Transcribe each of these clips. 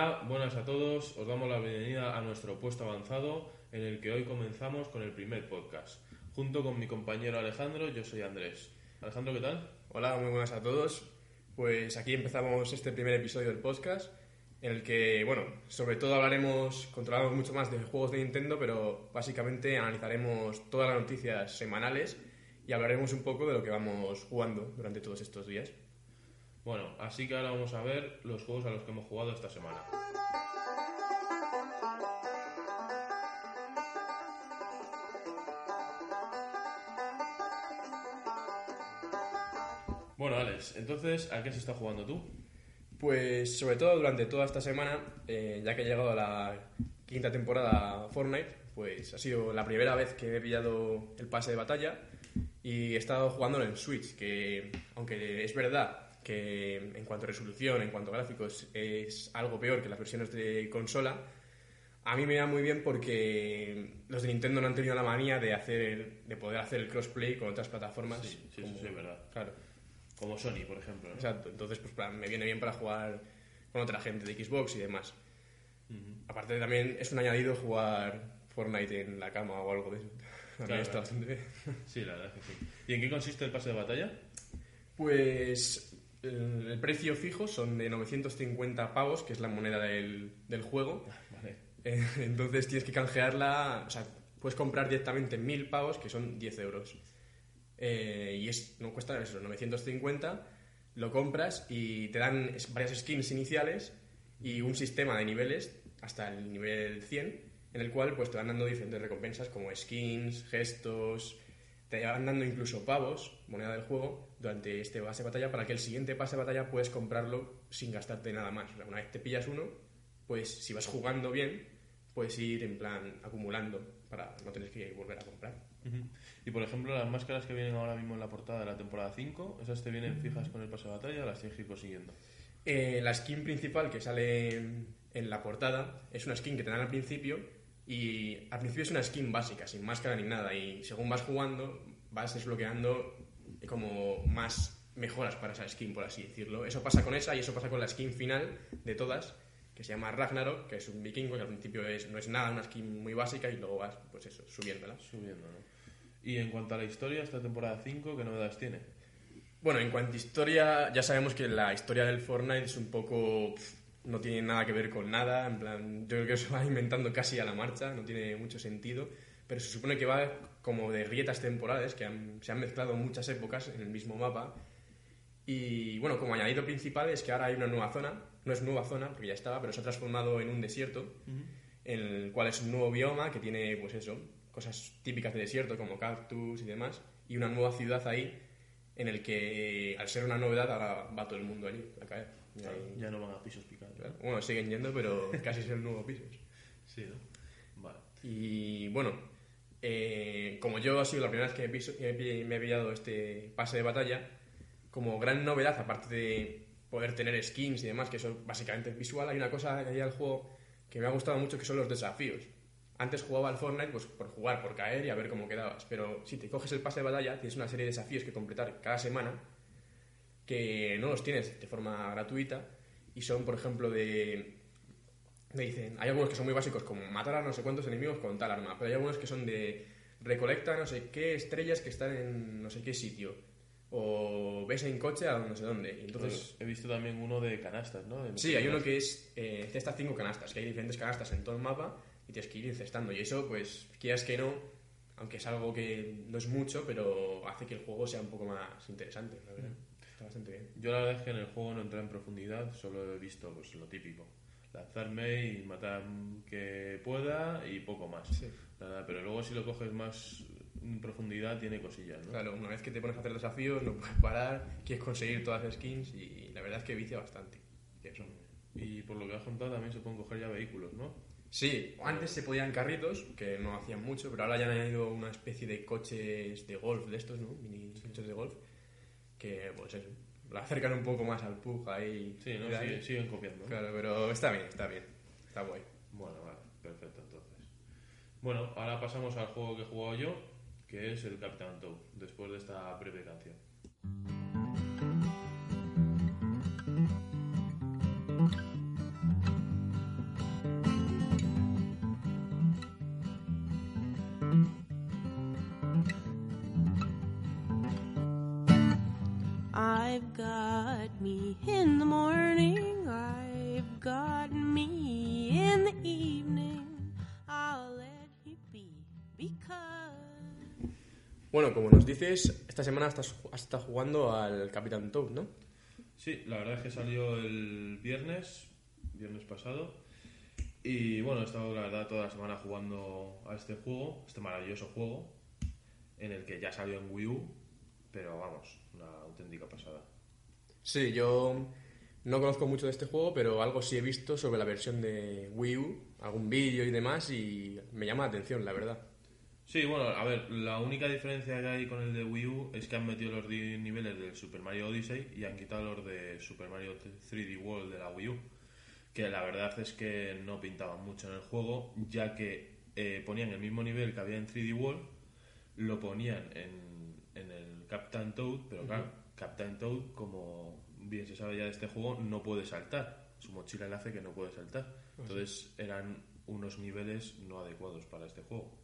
Hola, buenas a todos. Os damos la bienvenida a nuestro puesto avanzado en el que hoy comenzamos con el primer podcast. Junto con mi compañero Alejandro, yo soy Andrés. Alejandro, ¿qué tal? Hola, muy buenas a todos. Pues aquí empezamos este primer episodio del podcast en el que, bueno, sobre todo hablaremos, controlaremos mucho más de juegos de Nintendo, pero básicamente analizaremos todas las noticias semanales y hablaremos un poco de lo que vamos jugando durante todos estos días. Bueno, así que ahora vamos a ver los juegos a los que hemos jugado esta semana. Bueno, Alex, entonces, ¿a qué se está jugando tú? Pues sobre todo durante toda esta semana, eh, ya que he llegado a la quinta temporada Fortnite, pues ha sido la primera vez que he pillado el pase de batalla y he estado jugándolo en Switch, que aunque es verdad que en cuanto a resolución, en cuanto a gráficos, es algo peor que las versiones de consola, a mí me da muy bien porque los de Nintendo no han tenido la manía de hacer de poder hacer el crossplay con otras plataformas. Sí, sí, como- sí, es verdad. Claro, Como Sony, por ejemplo. ¿no? exacto. Entonces, pues para- me viene bien para jugar con otra gente de Xbox y demás. Aparte también es un añadido jugar Fortnite en la cama o algo de eso. Claro, está bastante bien. Sí, la verdad es que sí. ¿Y en qué consiste el pase de batalla? Pues el, el precio fijo son de 950 pavos, que es la moneda del, del juego. Vale. Eh, entonces tienes que canjearla, o sea, puedes comprar directamente 1000 pavos, que son 10 euros. Eh, y es, no cuesta eso, 950, lo compras y te dan varias skins iniciales y un sistema de niveles hasta el nivel 100, en el cual pues te van dando diferentes recompensas como skins, gestos, te van dando incluso pavos, moneda del juego, durante este pase de batalla para que el siguiente pase de batalla puedes comprarlo sin gastarte nada más. O sea, una vez te pillas uno, pues si vas jugando bien, puedes ir en plan acumulando para no tener que volver a comprar. Y por ejemplo, las máscaras que vienen ahora mismo en la portada de la temporada 5, ¿esas te vienen fijas con el pase de batalla o las tienes que ir consiguiendo? Eh, la skin principal que sale en la portada es una skin que te dan al principio y al principio es una skin básica, sin máscara ni nada y según vas jugando vas desbloqueando como más mejoras para esa skin, por así decirlo. Eso pasa con esa y eso pasa con la skin final de todas, que se llama Ragnarok, que es un vikingo que al principio es, no es nada, una skin muy básica y luego vas, pues eso, subiéndola. Subiendo, ¿no? Y en cuanto a la historia, esta temporada 5, ¿qué novedades tiene? Bueno, en cuanto a historia, ya sabemos que la historia del Fortnite es un poco... no tiene nada que ver con nada, en plan, yo creo que se va inventando casi a la marcha, no tiene mucho sentido, pero se supone que va como de grietas temporales, que han- se han mezclado muchas épocas en el mismo mapa, y bueno, como añadido principal es que ahora hay una nueva zona, no es nueva zona, porque ya estaba, pero se ha transformado en un desierto, en el cual es un nuevo bioma que tiene, pues eso, cosas típicas de desierto como cactus y demás, y una nueva ciudad ahí en el que, al ser una novedad, ahora va todo el mundo allí a caer. Y ahí- Ya no van a pisos picados. claro, Bueno, siguen yendo, pero casi es el nuevo piso. Sí, ¿no? Vale. Y bueno, eh, como yo ha sido la primera vez que me, me he pillado este pase de batalla, como gran novedad, aparte de poder tener skins y demás, que eso básicamente es visual, hay una cosa que hay al juego que me ha gustado mucho que son los desafíos. Antes jugaba al Fortnite pues, por jugar, por caer y a ver cómo quedabas, pero si te coges el pase de batalla tienes una serie de desafíos que completar cada semana que no los tienes de forma gratuita y son, por ejemplo, de me dicen, hay algunos que son muy básicos, como matar a no sé cuántos enemigos con tal arma, pero hay algunos que son de recolecta no sé qué estrellas que están en no sé qué sitio, o ves en coche a no sé dónde. Y entonces, Pues he visto también uno de canastas, ¿no? De sí, hay uno que es eh, cesta cinco canastas, que hay diferentes canastas en todo el mapa y tienes que ir incestando. Y eso, pues, quieras que no, aunque es algo que no es mucho, pero hace que el juego sea un poco más interesante, la verdad. Está bastante bien. Yo la verdad es que en el juego no entré en profundidad, solo he visto pues, lo típico. Lanzarme y matar que pueda y poco más. Sí. Nada, pero luego si lo coges más en profundidad tiene cosillas, ¿no? Claro, una vez que te pones a hacer desafíos, no puedes parar, quieres conseguir todas las skins y la verdad es que vicia bastante. Y eso. Y por lo que has contado también se pueden coger ya vehículos, ¿no? Sí, antes se podían carritos, que no hacían mucho, pero ahora ya han añadido una especie de coches de golf de estos, ¿no? Mini coches de golf, que pues eso, la acercan un poco más al pug ahí. Sí, ¿no? Siguen, siguen copiando. ¿no? Claro, pero está bien, está bien, está guay. Bueno, vale, perfecto entonces. Bueno, ahora pasamos al juego que he jugado yo, que es el Captain Toad, después de esta breve canción. I've got me in the morning, I've got me in the evening. I'll let you be because. Bueno, como nos dices, esta semana estás, estado jugando al Capitán Toad, ¿no? Sí, la verdad es que salió el viernes, viernes pasado. Y bueno, he estado la verdad toda la semana jugando a este juego, este maravilloso juego, en el que ya salió en Wii U, pero vamos, una auténtica pasada. Sí, yo no conozco mucho de este juego, pero algo sí he visto sobre la versión de Wii U, algún vídeo y demás, y me llama la atención, la verdad. Sí, bueno, a ver, la única diferencia que hay con el de Wii U es que han metido los niveles del Super Mario Odyssey y han quitado los de Super Mario 3D World de la Wii U. Que la verdad es que no pintaban mucho en el juego, ya que eh, ponían el mismo nivel que había en 3D World, lo ponían en, en el Captain Toad, pero claro, Captain Toad, como bien se sabe ya de este juego, no puede saltar. Su mochila le hace que no puede saltar. Entonces eran unos niveles no adecuados para este juego.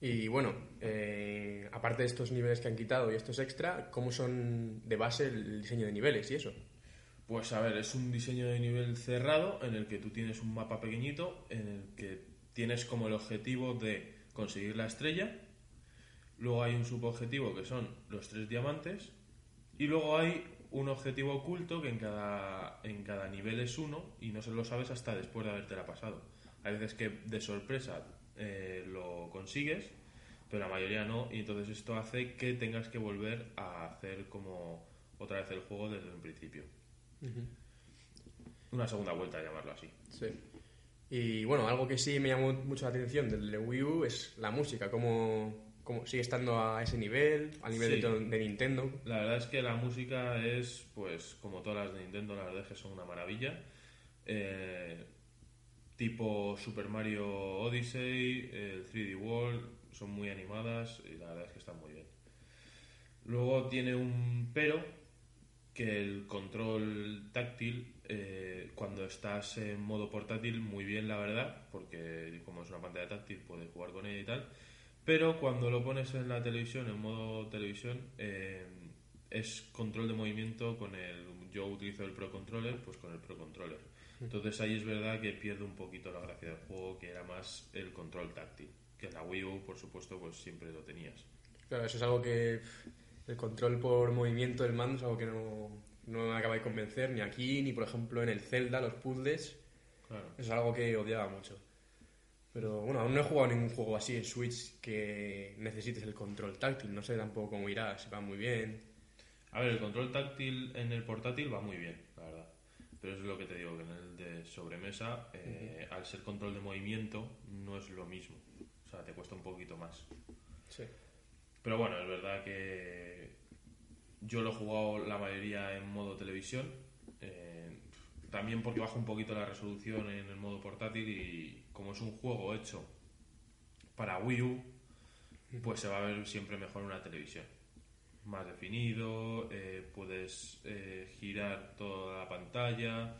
Y bueno, eh, aparte de estos niveles que han quitado y estos extra, ¿cómo son de base el diseño de niveles y eso? Pues a ver, es un diseño de nivel cerrado en el que tú tienes un mapa pequeñito en el que tienes como el objetivo de conseguir la estrella, luego hay un subobjetivo que son los tres diamantes y luego hay un objetivo oculto que en cada, en cada nivel es uno y no se lo sabes hasta después de habértela pasado. Hay veces que de sorpresa eh, lo consigues, pero la mayoría no y entonces esto hace que tengas que volver a hacer como otra vez el juego desde un principio. Una segunda vuelta, llamarlo así. Sí. Y bueno, algo que sí me llamó mucho la atención del de Wii U es la música, cómo, sigue estando a ese nivel, a nivel Sí. de, de Nintendo. La verdad es que la música es, pues, como todas las de Nintendo, la verdad es que son una maravilla. Eh, tipo Super Mario Odyssey, el 3D World, son muy animadas y la verdad es que están muy bien. Luego tiene un pero, que el control táctil, eh, cuando estás en modo portátil, muy bien la verdad, porque como es una pantalla táctil puedes jugar con ella y tal, pero cuando lo pones en la televisión, en modo televisión, eh, es control de movimiento con el... Yo utilizo el Pro Controller, pues con el Pro Controller. Entonces ahí es verdad que pierde un poquito la gracia del juego, que era más el control táctil. Que en la Wii U, por supuesto, pues siempre lo tenías. Claro, eso es algo que el control por movimiento del mando es algo que no, no me acaba de convencer, ni aquí, ni por ejemplo en el Zelda, los puzzles. Claro. Eso es algo que odiaba mucho. Pero bueno, aún no he jugado ningún juego así en Switch que necesites el control táctil. No sé tampoco cómo irá, si va muy bien. A ver, el control táctil en el portátil va muy bien, la verdad. Pero es lo que te digo, que en el de sobremesa, eh, al ser control de movimiento, no es lo mismo. O sea, te cuesta un poquito más. Sí. Pero bueno, es verdad que yo lo he jugado la mayoría en modo televisión. eh, también porque baja un poquito la resolución en el modo portátil y como es un juego hecho para Wii U, pues se va a ver siempre mejor en una televisión. Más definido, eh, puedes eh, girar toda la pantalla.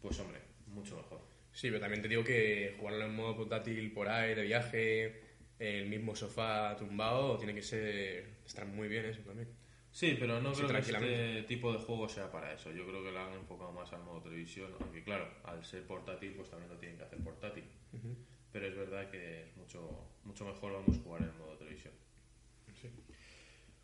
Pues hombre, mucho mejor. Sí, pero también te digo que jugarlo en modo portátil por ahí, de viaje, el mismo sofá tumbado, tiene que ser estar muy bien eso también. Sí, pero no creo que este tipo de juego sea para eso. Yo creo que lo han enfocado más al modo televisión, aunque claro, al ser portátil, pues también lo tienen que hacer portátil. Pero es verdad que es mucho, mucho mejor vamos jugar en modo televisión. Sí.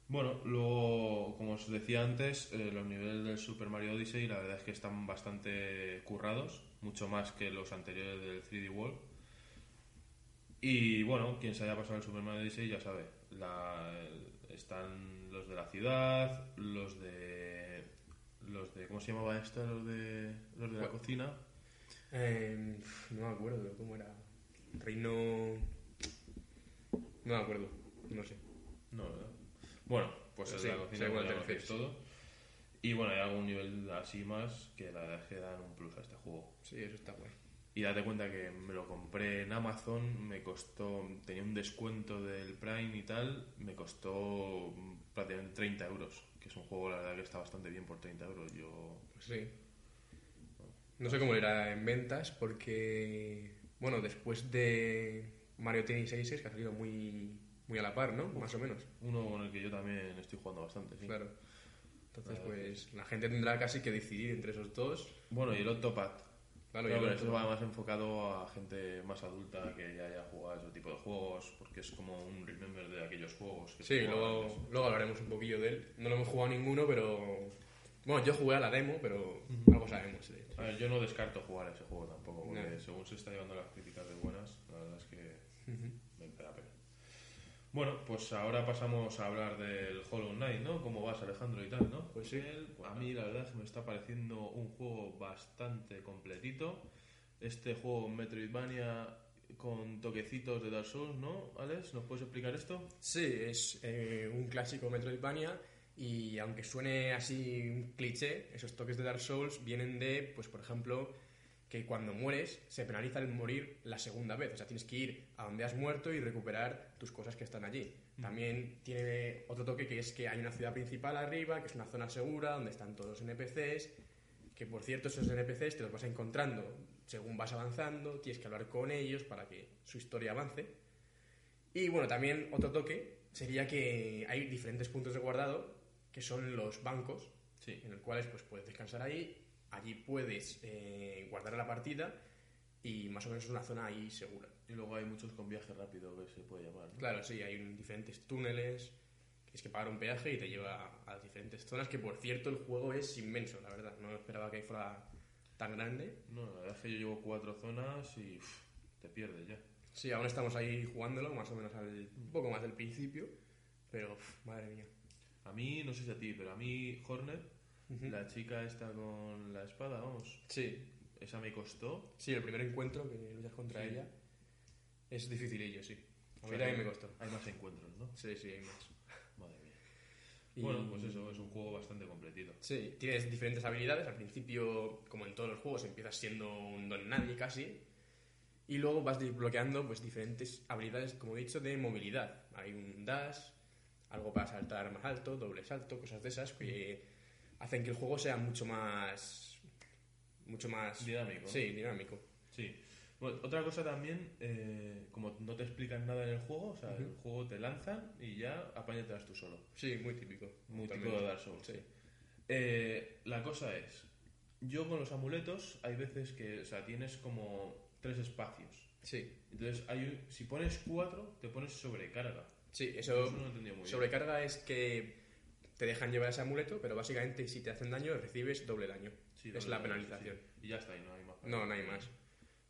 Bueno, luego, como os decía antes, eh, los niveles del Super Mario Odyssey la verdad es que están bastante currados, mucho más que los anteriores del 3D World. Y bueno, quien se haya pasado el Super Mario Odyssey ya sabe. La, el- están los de la ciudad, los de. Los de. ¿Cómo se llamaba esto? Los de. Los de la Bueno. cocina. Eh, no me acuerdo cómo era. Reino. No me acuerdo, no sé. No, ¿verdad? Bueno, pues el Sí, de la cocina te refieres. todo. Y bueno, hay algún nivel así más que la verdad es que dan un plus a este juego. Sí, eso está guay. Y date cuenta que me lo compré en Amazon, me costó, tenía un descuento del Prime y tal, me costó prácticamente 30 euros, que es un juego la verdad que está bastante bien por 30 euros. Yo, Pues sí. No sé cómo era en ventas porque, bueno, después de Mario Tennis Aces, que ha salido muy, muy a la par, ¿no? Más o menos. uno con el que yo también estoy jugando bastante, sí. Claro. Entonces, pues la gente tendrá casi que decidir entre esos dos. Bueno, y el Octopath. Claro, Claro, y el pero otro. esto va más enfocado a gente más adulta que ya haya jugado ese tipo de juegos, porque es como un remember de aquellos juegos. Que Sí, luego, luego hablaremos un poquillo de él. No lo hemos jugado ninguno, pero... Bueno, yo jugué a la demo, pero algo sabemos de él. A ver, yo no descarto jugar a ese juego tampoco, porque No. según se está llevando las críticas de buenas, la verdad es que da pena. Bueno, pues ahora pasamos a hablar del Hollow Knight, ¿no? ¿Cómo vas, Alejandro, y tal, no? Pues sí. Él, a mí la verdad es que me está pareciendo un juego bastante completito. Este juego Metroidvania con toquecitos de Dark Souls, ¿no, Alex? ¿Nos puedes explicar esto? Sí, es eh, un clásico Metroidvania y aunque suene así un cliché, esos toques de Dark Souls vienen de, pues por ejemplo, que cuando mueres se penaliza el morir la segunda vez. O sea, tienes que ir a donde has muerto y recuperar tus cosas que están allí. También tiene otro toque que es que hay una ciudad principal arriba, que es una zona segura, donde están todos los NPCs, que por cierto esos NPCs te los vas encontrando según vas avanzando, tienes que hablar con ellos para que su historia avance. Y bueno, también otro toque sería que hay diferentes puntos de guardado que son los bancos, Sí. en los cuales pues, puedes descansar ahí, allí puedes eh, guardar la partida y más o menos es una zona ahí segura. Y luego hay muchos con viaje rápido que se puede llamar, ¿no? Claro, sí, hay un- diferentes túneles, tienes que pagar un peaje y te lleva a las diferentes zonas, que por cierto el juego es inmenso, la verdad, no esperaba que fuera tan grande. No, la verdad es que yo llevo cuatro zonas y te pierdes ya. Sí, aún estamos ahí jugándolo, más o menos al, un poco más del principio, pero madre mía. A mí, no sé si a ti, pero a mí Hornet, la chica esta con la espada, vamos, Sí, esa me costó. sí, el primer encuentro que luchas contra Sí. ella es dificilillo, sí. A mí también me costó. Hay más encuentros, ¿no? Sí, sí, hay más. Madre mía. Y- Bueno, pues eso, es un juego bastante completito. Sí, tienes diferentes habilidades. Al principio, como en todos los juegos, empiezas siendo un don nadie casi. Y luego vas desbloqueando pues, diferentes habilidades, como he dicho, de movilidad. Hay un dash, algo para saltar más alto, doble salto, cosas de esas que hacen que el juego sea mucho más. mucho más. Dinámico. Sí, dinámico. Sí. Bueno, otra cosa también, eh, como no te explican nada en el juego, o sea, el juego te lanza y ya apáñatelas tú solo. Sí, muy típico. Muy típico de Dark Souls. Sí. Eh, la cosa es, yo con los amuletos hay veces que, o sea, tienes como tres espacios. Sí, Entonces, hay, si pones cuatro, te pones sobrecarga. sí, eso. Eso no lo muy bien. Sobrecarga es que te dejan llevar ese amuleto, pero básicamente si te hacen daño recibes doble daño. Sí, es doble la daño, penalización. sí, sí. Y ya está, y no hay más. No, no hay más.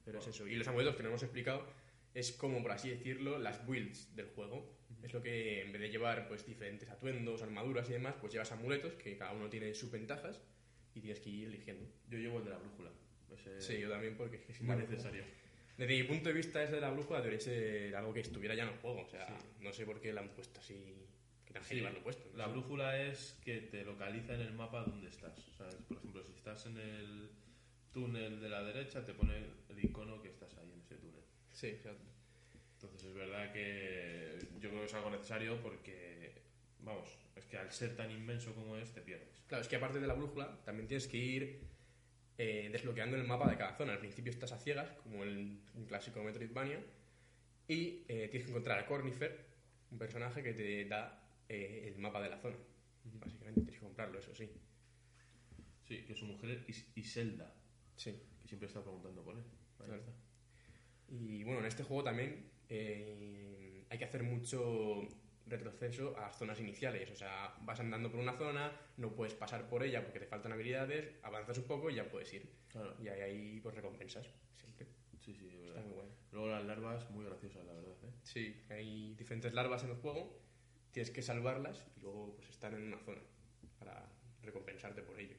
Pero es eso. Y los amuletos que no hemos explicado es como, por así decirlo, las builds del juego. Es lo que en vez de llevar pues diferentes atuendos, armaduras y demás, pues llevas amuletos que cada uno tiene sus ventajas y tienes que ir eligiendo. Yo llevo el de la brújula. Ese Sí, yo también porque es que si muy necesario. Desde mi punto de vista ese de la brújula debería ser algo que estuviera ya en el juego. O sea, no sé por qué lo han puesto así. Que tengan que Sí, llevarlo puesto. La Sí. brújula es que te localiza en el mapa donde estás. ¿sabes? Por ejemplo, si estás en el túnel de la derecha, te pone el icono que estás ahí en ese túnel. Sí, exacto. Entonces es verdad que yo creo que es algo necesario porque, vamos, es que al ser tan inmenso como es, te pierdes. Claro, es que aparte de la brújula, también tienes que ir eh, desbloqueando el mapa de cada zona. Al principio estás a ciegas, como el un clásico Metroidvania, y eh, tienes que encontrar a Cornifer, un personaje que te da eh, el mapa de la zona. Básicamente tienes que comprarlo, eso sí. Sí, que su mujer es Is- Iselda, Sí. que siempre está preguntando por él. Ahí Claro. está. Y bueno, en este juego también eh, hay que hacer mucho retroceso a las zonas iniciales. O sea, vas andando por una zona, no puedes pasar por ella porque te faltan habilidades, avanzas un poco y ya puedes ir. Claro. Y hay ahí pues recompensas, siempre. Sí, sí, es Está verdad. muy bueno. Luego las larvas, muy graciosas, la verdad, ¿eh? Sí, hay diferentes larvas en el juego, tienes que salvarlas y luego pues estar en una zona para recompensarte por ello.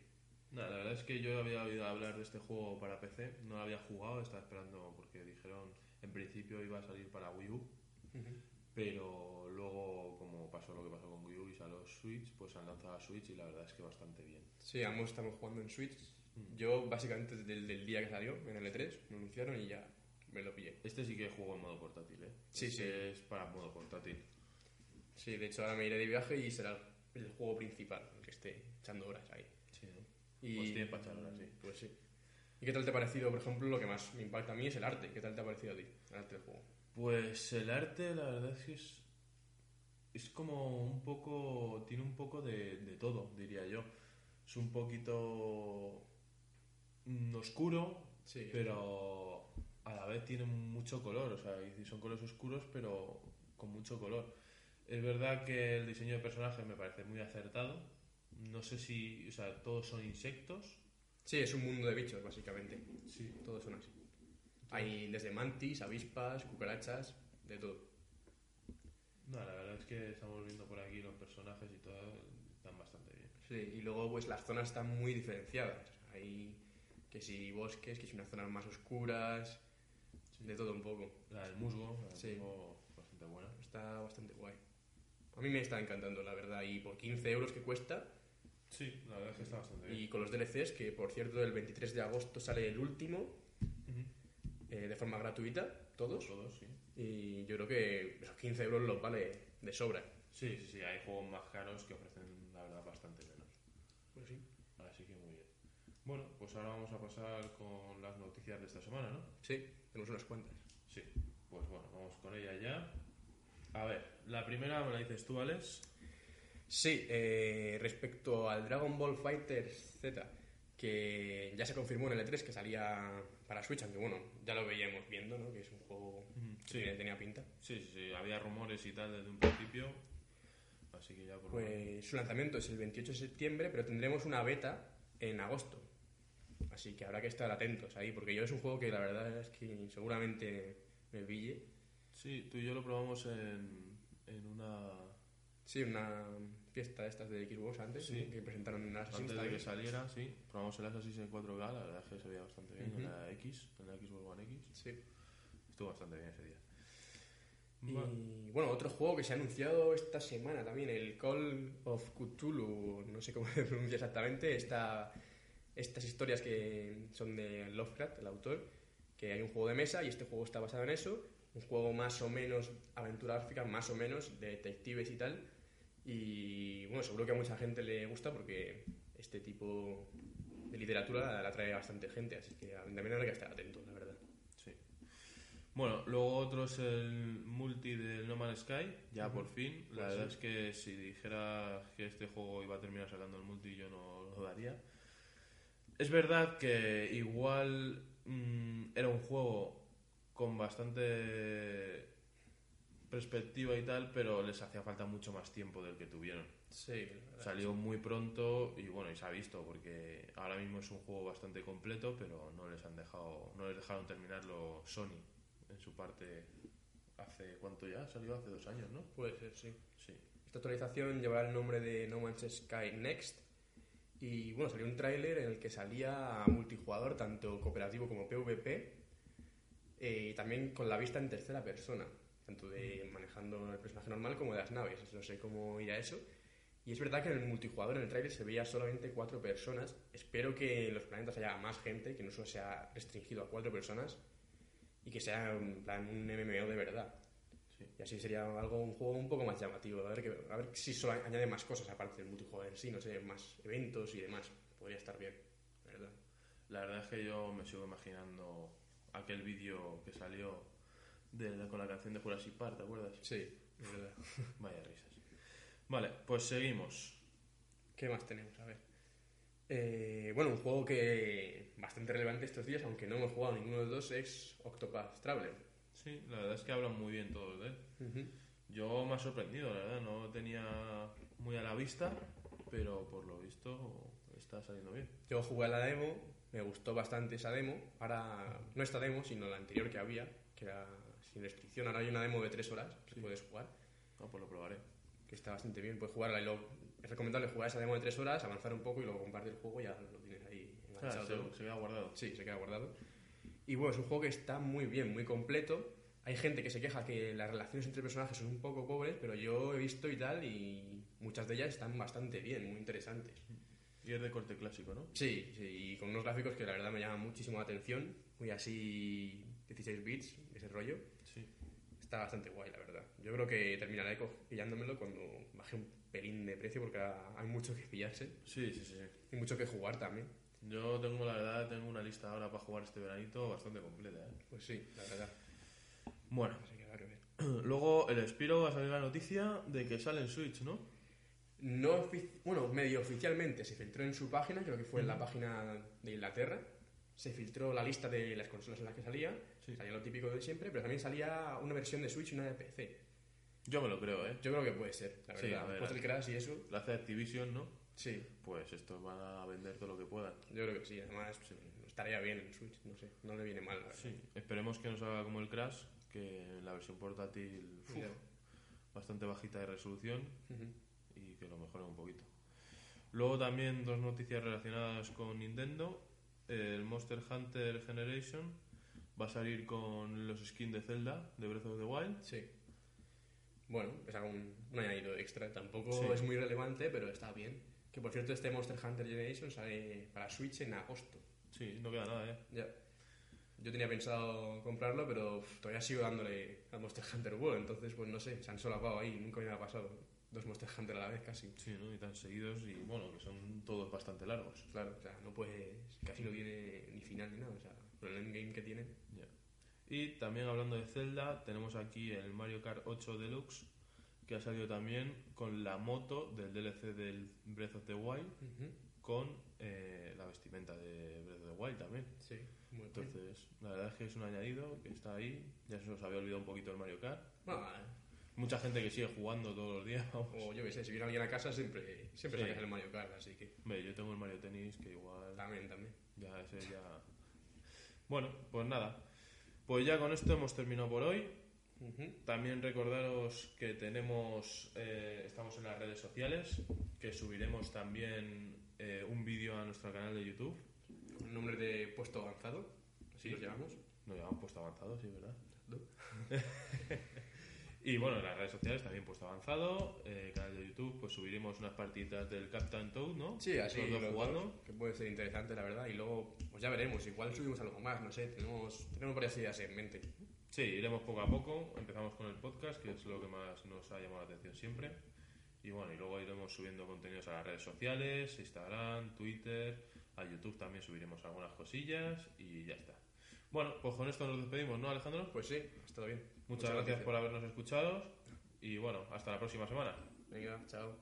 Nada, la verdad es que yo había oído hablar de este juego para PC, no lo había jugado, estaba esperando porque dijeron en principio iba a salir para Wii U, pero luego como pasó lo que pasó con Wii U y salió Switch, pues han lanzado a Switch y la verdad es que bastante bien. Sí, ambos estamos jugando en Switch. Yo básicamente desde el del día que salió en el E3 me anunciaron y ya me lo pillé. Este sí que juego en modo portátil, ¿eh? Sí, Este sí. es para modo portátil. Sí, de hecho ahora me iré de viaje y será el juego principal, el que esté echando horas ahí. Sí, ¿no? Y, Pues tiene para echar horas, sí. Pues sí. ¿Y qué tal te ha parecido, por ejemplo, lo que más me impacta a mí es el arte? ¿Qué tal te ha parecido a ti, el arte del juego? Pues el arte, la verdad es que es, es como un poco, tiene un poco de, de todo, diría yo. Es un poquito mm, oscuro, Sí. pero a la vez tiene mucho color, o sea, son colores oscuros, pero con mucho color. Es verdad que el diseño de personajes me parece muy acertado. No sé si, o sea, todos son insectos. Sí, es un mundo de bichos, básicamente. Sí. Todos son así. Hay desde mantis, avispas, cucarachas, de todo. No, la verdad es que estamos viendo por aquí los personajes y todo, están bastante bien. Sí, y luego pues las zonas están muy diferenciadas. Hay que si bosques, que si unas zonas más oscuras, de todo un poco. La del musgo, la del Sí. musgo bastante buena. Está bastante guay. A mí me está encantando, la verdad, y por 15 euros que cuesta, Sí, la verdad es que está bastante bien. y con los DLCs, que por cierto el 23 de agosto sale el último, eh, de forma gratuita, todos, Todos, sí. y yo creo que esos 15 euros los vale de sobra. Sí, sí, sí, hay juegos más caros que ofrecen, la verdad, bastante menos. Pues sí. Así que muy bien. Bueno, pues ahora vamos a pasar con las noticias de esta semana, ¿no? Sí, tenemos unas cuantas. Sí. Pues bueno, vamos con ella ya. A ver, la primera me la dices tú, Alex. Sí, eh, respecto al Dragon Ball Fighter Z, que ya se confirmó en el E3 que salía para Switch, aunque bueno, ya lo veíamos viendo, ¿no? Que es un juego que Sí. tenía- tenía pinta. Sí, sí, sí, había rumores y tal desde un principio. Así que ya por Pues su lanzamiento es el 28 de septiembre, pero tendremos una beta en agosto. Así que habrá que estar atentos ahí, porque yo es un juego que la verdad es que seguramente me pille. Sí, tú y yo lo probamos en, en una... Sí, una fiesta de estas de Xbox antes, Sí. que presentaron en Assassin's Antes de que saliera, sí. Probamos el Assassin's en 4K, la verdad es que se veía bastante bien en la X, en la Xbox One X. Sí. Estuvo bastante bien ese día. Y Bueno, bueno, otro juego que se ha anunciado esta semana también, el Call of Cthulhu, no sé cómo se pronuncia exactamente, esta, estas historias que son de Lovecraft, el autor, que hay un juego de mesa y este juego está basado en eso, un juego más o menos aventura gráfica, más o menos de detectives y tal, y bueno, seguro que a mucha gente le gusta porque este tipo de literatura la, la trae bastante gente, así que también habrá que estar atentos, la verdad. sí. Bueno, luego otro es el multi del No Man's Sky, ya por fin. La Pues verdad sí. es que si dijera que este juego iba a terminar sacando el multi, yo no lo daría. Es verdad que igual mm, era un juego con bastante perspectiva y tal, pero les hacía falta mucho más tiempo del que tuvieron. Sí, Salió muy pronto y bueno, y se ha visto porque ahora mismo es un juego bastante completo, pero no les han dejado, no les dejaron terminarlo Sony en su parte hace cuánto ya salió hace dos años, ¿no? Puede ser, sí. Sí. Esta actualización llevará el nombre de No Man's Sky Next. Y bueno, salió un tráiler en el que salía multijugador, tanto cooperativo como PvP, eh, y también con la vista en tercera persona, tanto de manejando el personaje normal como de las naves. No sé cómo irá eso. Y es verdad que en el multijugador, en el tráiler, se veía solamente cuatro personas. Espero que en los planetas haya más gente, que no solo sea restringido a cuatro personas, y que sea en plan un MMO de verdad. Sí. Y así sería algo, un juego un poco más llamativo. A ver, que, a ver si solo añade más cosas aparte del multijugador en sí, no sé, más eventos y demás. Podría estar bien, ¿verdad? La verdad es que yo me sigo imaginando aquel vídeo que salió de, con la canción de Jurassic Park, ¿te acuerdas? Sí, es verdad. Vaya risas. Vale, pues seguimos. ¿Qué más tenemos? A ver. Eh, bueno, un juego que bastante relevante estos días, aunque no hemos jugado ninguno de los dos, es Octopath Traveler. Sí, la verdad es que hablan muy bien todos de él. Yo me ha sorprendido, la verdad, no tenía muy a la vista, pero por lo visto está saliendo bien. Yo jugué a la demo, me gustó bastante esa demo. Ahora, no esta demo, sino la anterior que había, que era sin restricción. Ahora hay una demo de 3 horas que Sí. puedes jugar, No, pues lo probaré. que está bastante bien. Puedes jugarla y luego es recomendable jugar esa demo de 3 horas, avanzar un poco y luego compartir el juego y ya lo tienes ahí Ah, enganchado. se, todo. se queda guardado. Sí, se queda guardado. Y bueno, es un juego que está muy bien, muy completo. Hay gente que se queja que las relaciones entre personajes son un poco pobres, pero yo he visto y tal, y muchas de ellas están bastante bien, muy interesantes. Y es de corte clásico, ¿no? Sí, sí, y con unos gráficos que la verdad me llaman muchísimo la atención, muy así 16 bits, ese rollo. Sí. Está bastante guay, la verdad. Yo creo que terminaré pillándomelo cuando baje un pelín de precio, porque hay mucho que pillarse Sí, sí, sí. y mucho que jugar también. Yo tengo, la verdad, tengo una lista ahora para jugar este veranito bastante completa, ¿eh? Pues sí, la verdad. Bueno, Así que habrá que ver. luego el Spiro va a salir la noticia de que sale en Switch, ¿no? No bueno, medio oficialmente se filtró en su página, creo que fue en la página de Inglaterra. Se filtró la lista de las consolas en las que salía, Sí. salía lo típico de siempre, pero también salía una versión de Switch y una de PC. Yo me lo creo, ¿eh? Yo creo que puede ser, la Sí, verdad. ver, Después del Crash y eso, La hace Activision, ¿no? sí, Pues estos van a vender todo lo que puedan. yo creo que sí. Además, estaría bien en Switch, no sé, no le viene mal. la. Sí, esperemos que no salga como el Crash, que la versión portátil uf, bastante bajita de resolución. Y que lo mejoren un poquito. Luego también dos noticias relacionadas con Nintendo. El Monster Hunter Generation va a salir con los skins de Zelda de Breath of the Wild. Sí. Bueno, es algo un, un añadido extra. Tampoco Sí. es muy relevante, pero está bien. Que por cierto, este Monster Hunter Generation sale para Switch en agosto. Sí, no queda nada, ¿eh? Ya. Yo tenía pensado comprarlo, pero uf, todavía sigo dándole al Monster Hunter World, entonces pues no sé, se han solapado ahí, nunca me había pasado dos Monster Hunter a la vez casi. Sí, ¿no? Y tan seguidos y bueno, que son todos bastante largos. Claro, o sea, no puedes, casi no tiene ni final ni nada, o sea, con el endgame que tiene. Ya. Y también hablando de Zelda, tenemos aquí el Mario Kart 8 Deluxe, que ha salido también con la moto del DLC del Breath of the Wild, con eh, la vestimenta de Breath of the Wild también. Sí, muy bien. Entonces, la verdad es que es un añadido que está ahí. Ya se nos había olvidado un poquito el Mario Kart. Mucha gente que sigue jugando todos los días, vamos. o yo qué sé, si viene alguien a casa siempre, siempre Sí. sacas el Mario Kart, así que Hombre, yo tengo el Mario Tennis que igual también, también. ya ese ya... Bueno, pues nada. Pues ya con esto hemos terminado por hoy. Ujú. También recordaros que tenemos, eh, estamos en las redes sociales, que subiremos también eh, un vídeo a nuestro canal de YouTube. Con nombre de puesto avanzado, así Sí. los llamamos. Nos llamamos puesto avanzado, sí, ¿verdad? ¿no? Y bueno, en las redes sociales también puesto avanzado, eh, canal de YouTube, pues subiremos unas partiditas del Captain Toad, ¿no? Sí, así Los dos jugando. dos, que puede ser interesante, la verdad. Y luego, pues ya veremos, igual subimos algo más, no sé, tenemos, tenemos varias ideas en mente. Sí, iremos poco a poco. Empezamos con el podcast, que es lo que más nos ha llamado la atención siempre. Y bueno, y luego iremos subiendo contenidos a las redes sociales, Instagram, Twitter, a YouTube también subiremos algunas cosillas y ya está. Bueno, pues con esto nos despedimos, ¿no, Alejandro? Pues sí, ha estado bien. Muchas, gracias por habernos escuchado y bueno, hasta la próxima semana. Venga, chao.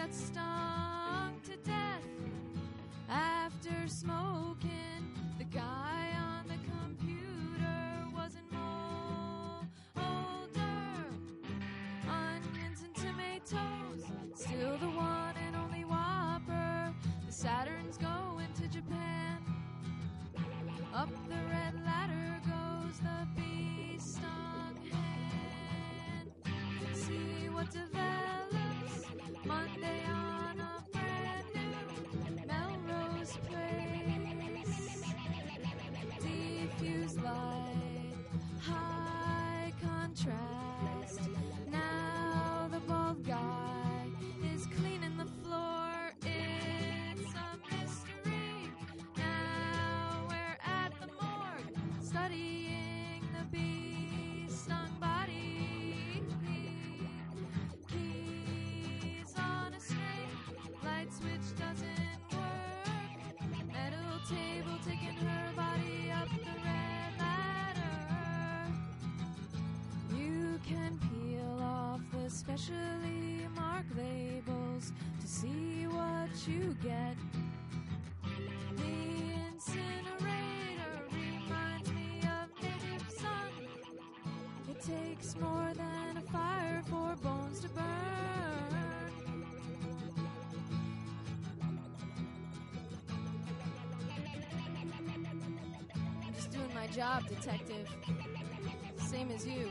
Got stung to death after smoking. Specially mark labels to see what you get. The incinerator reminds me of native sun. It takes more than a fire for bones to burn. I'm just doing my job, detective. Same as you.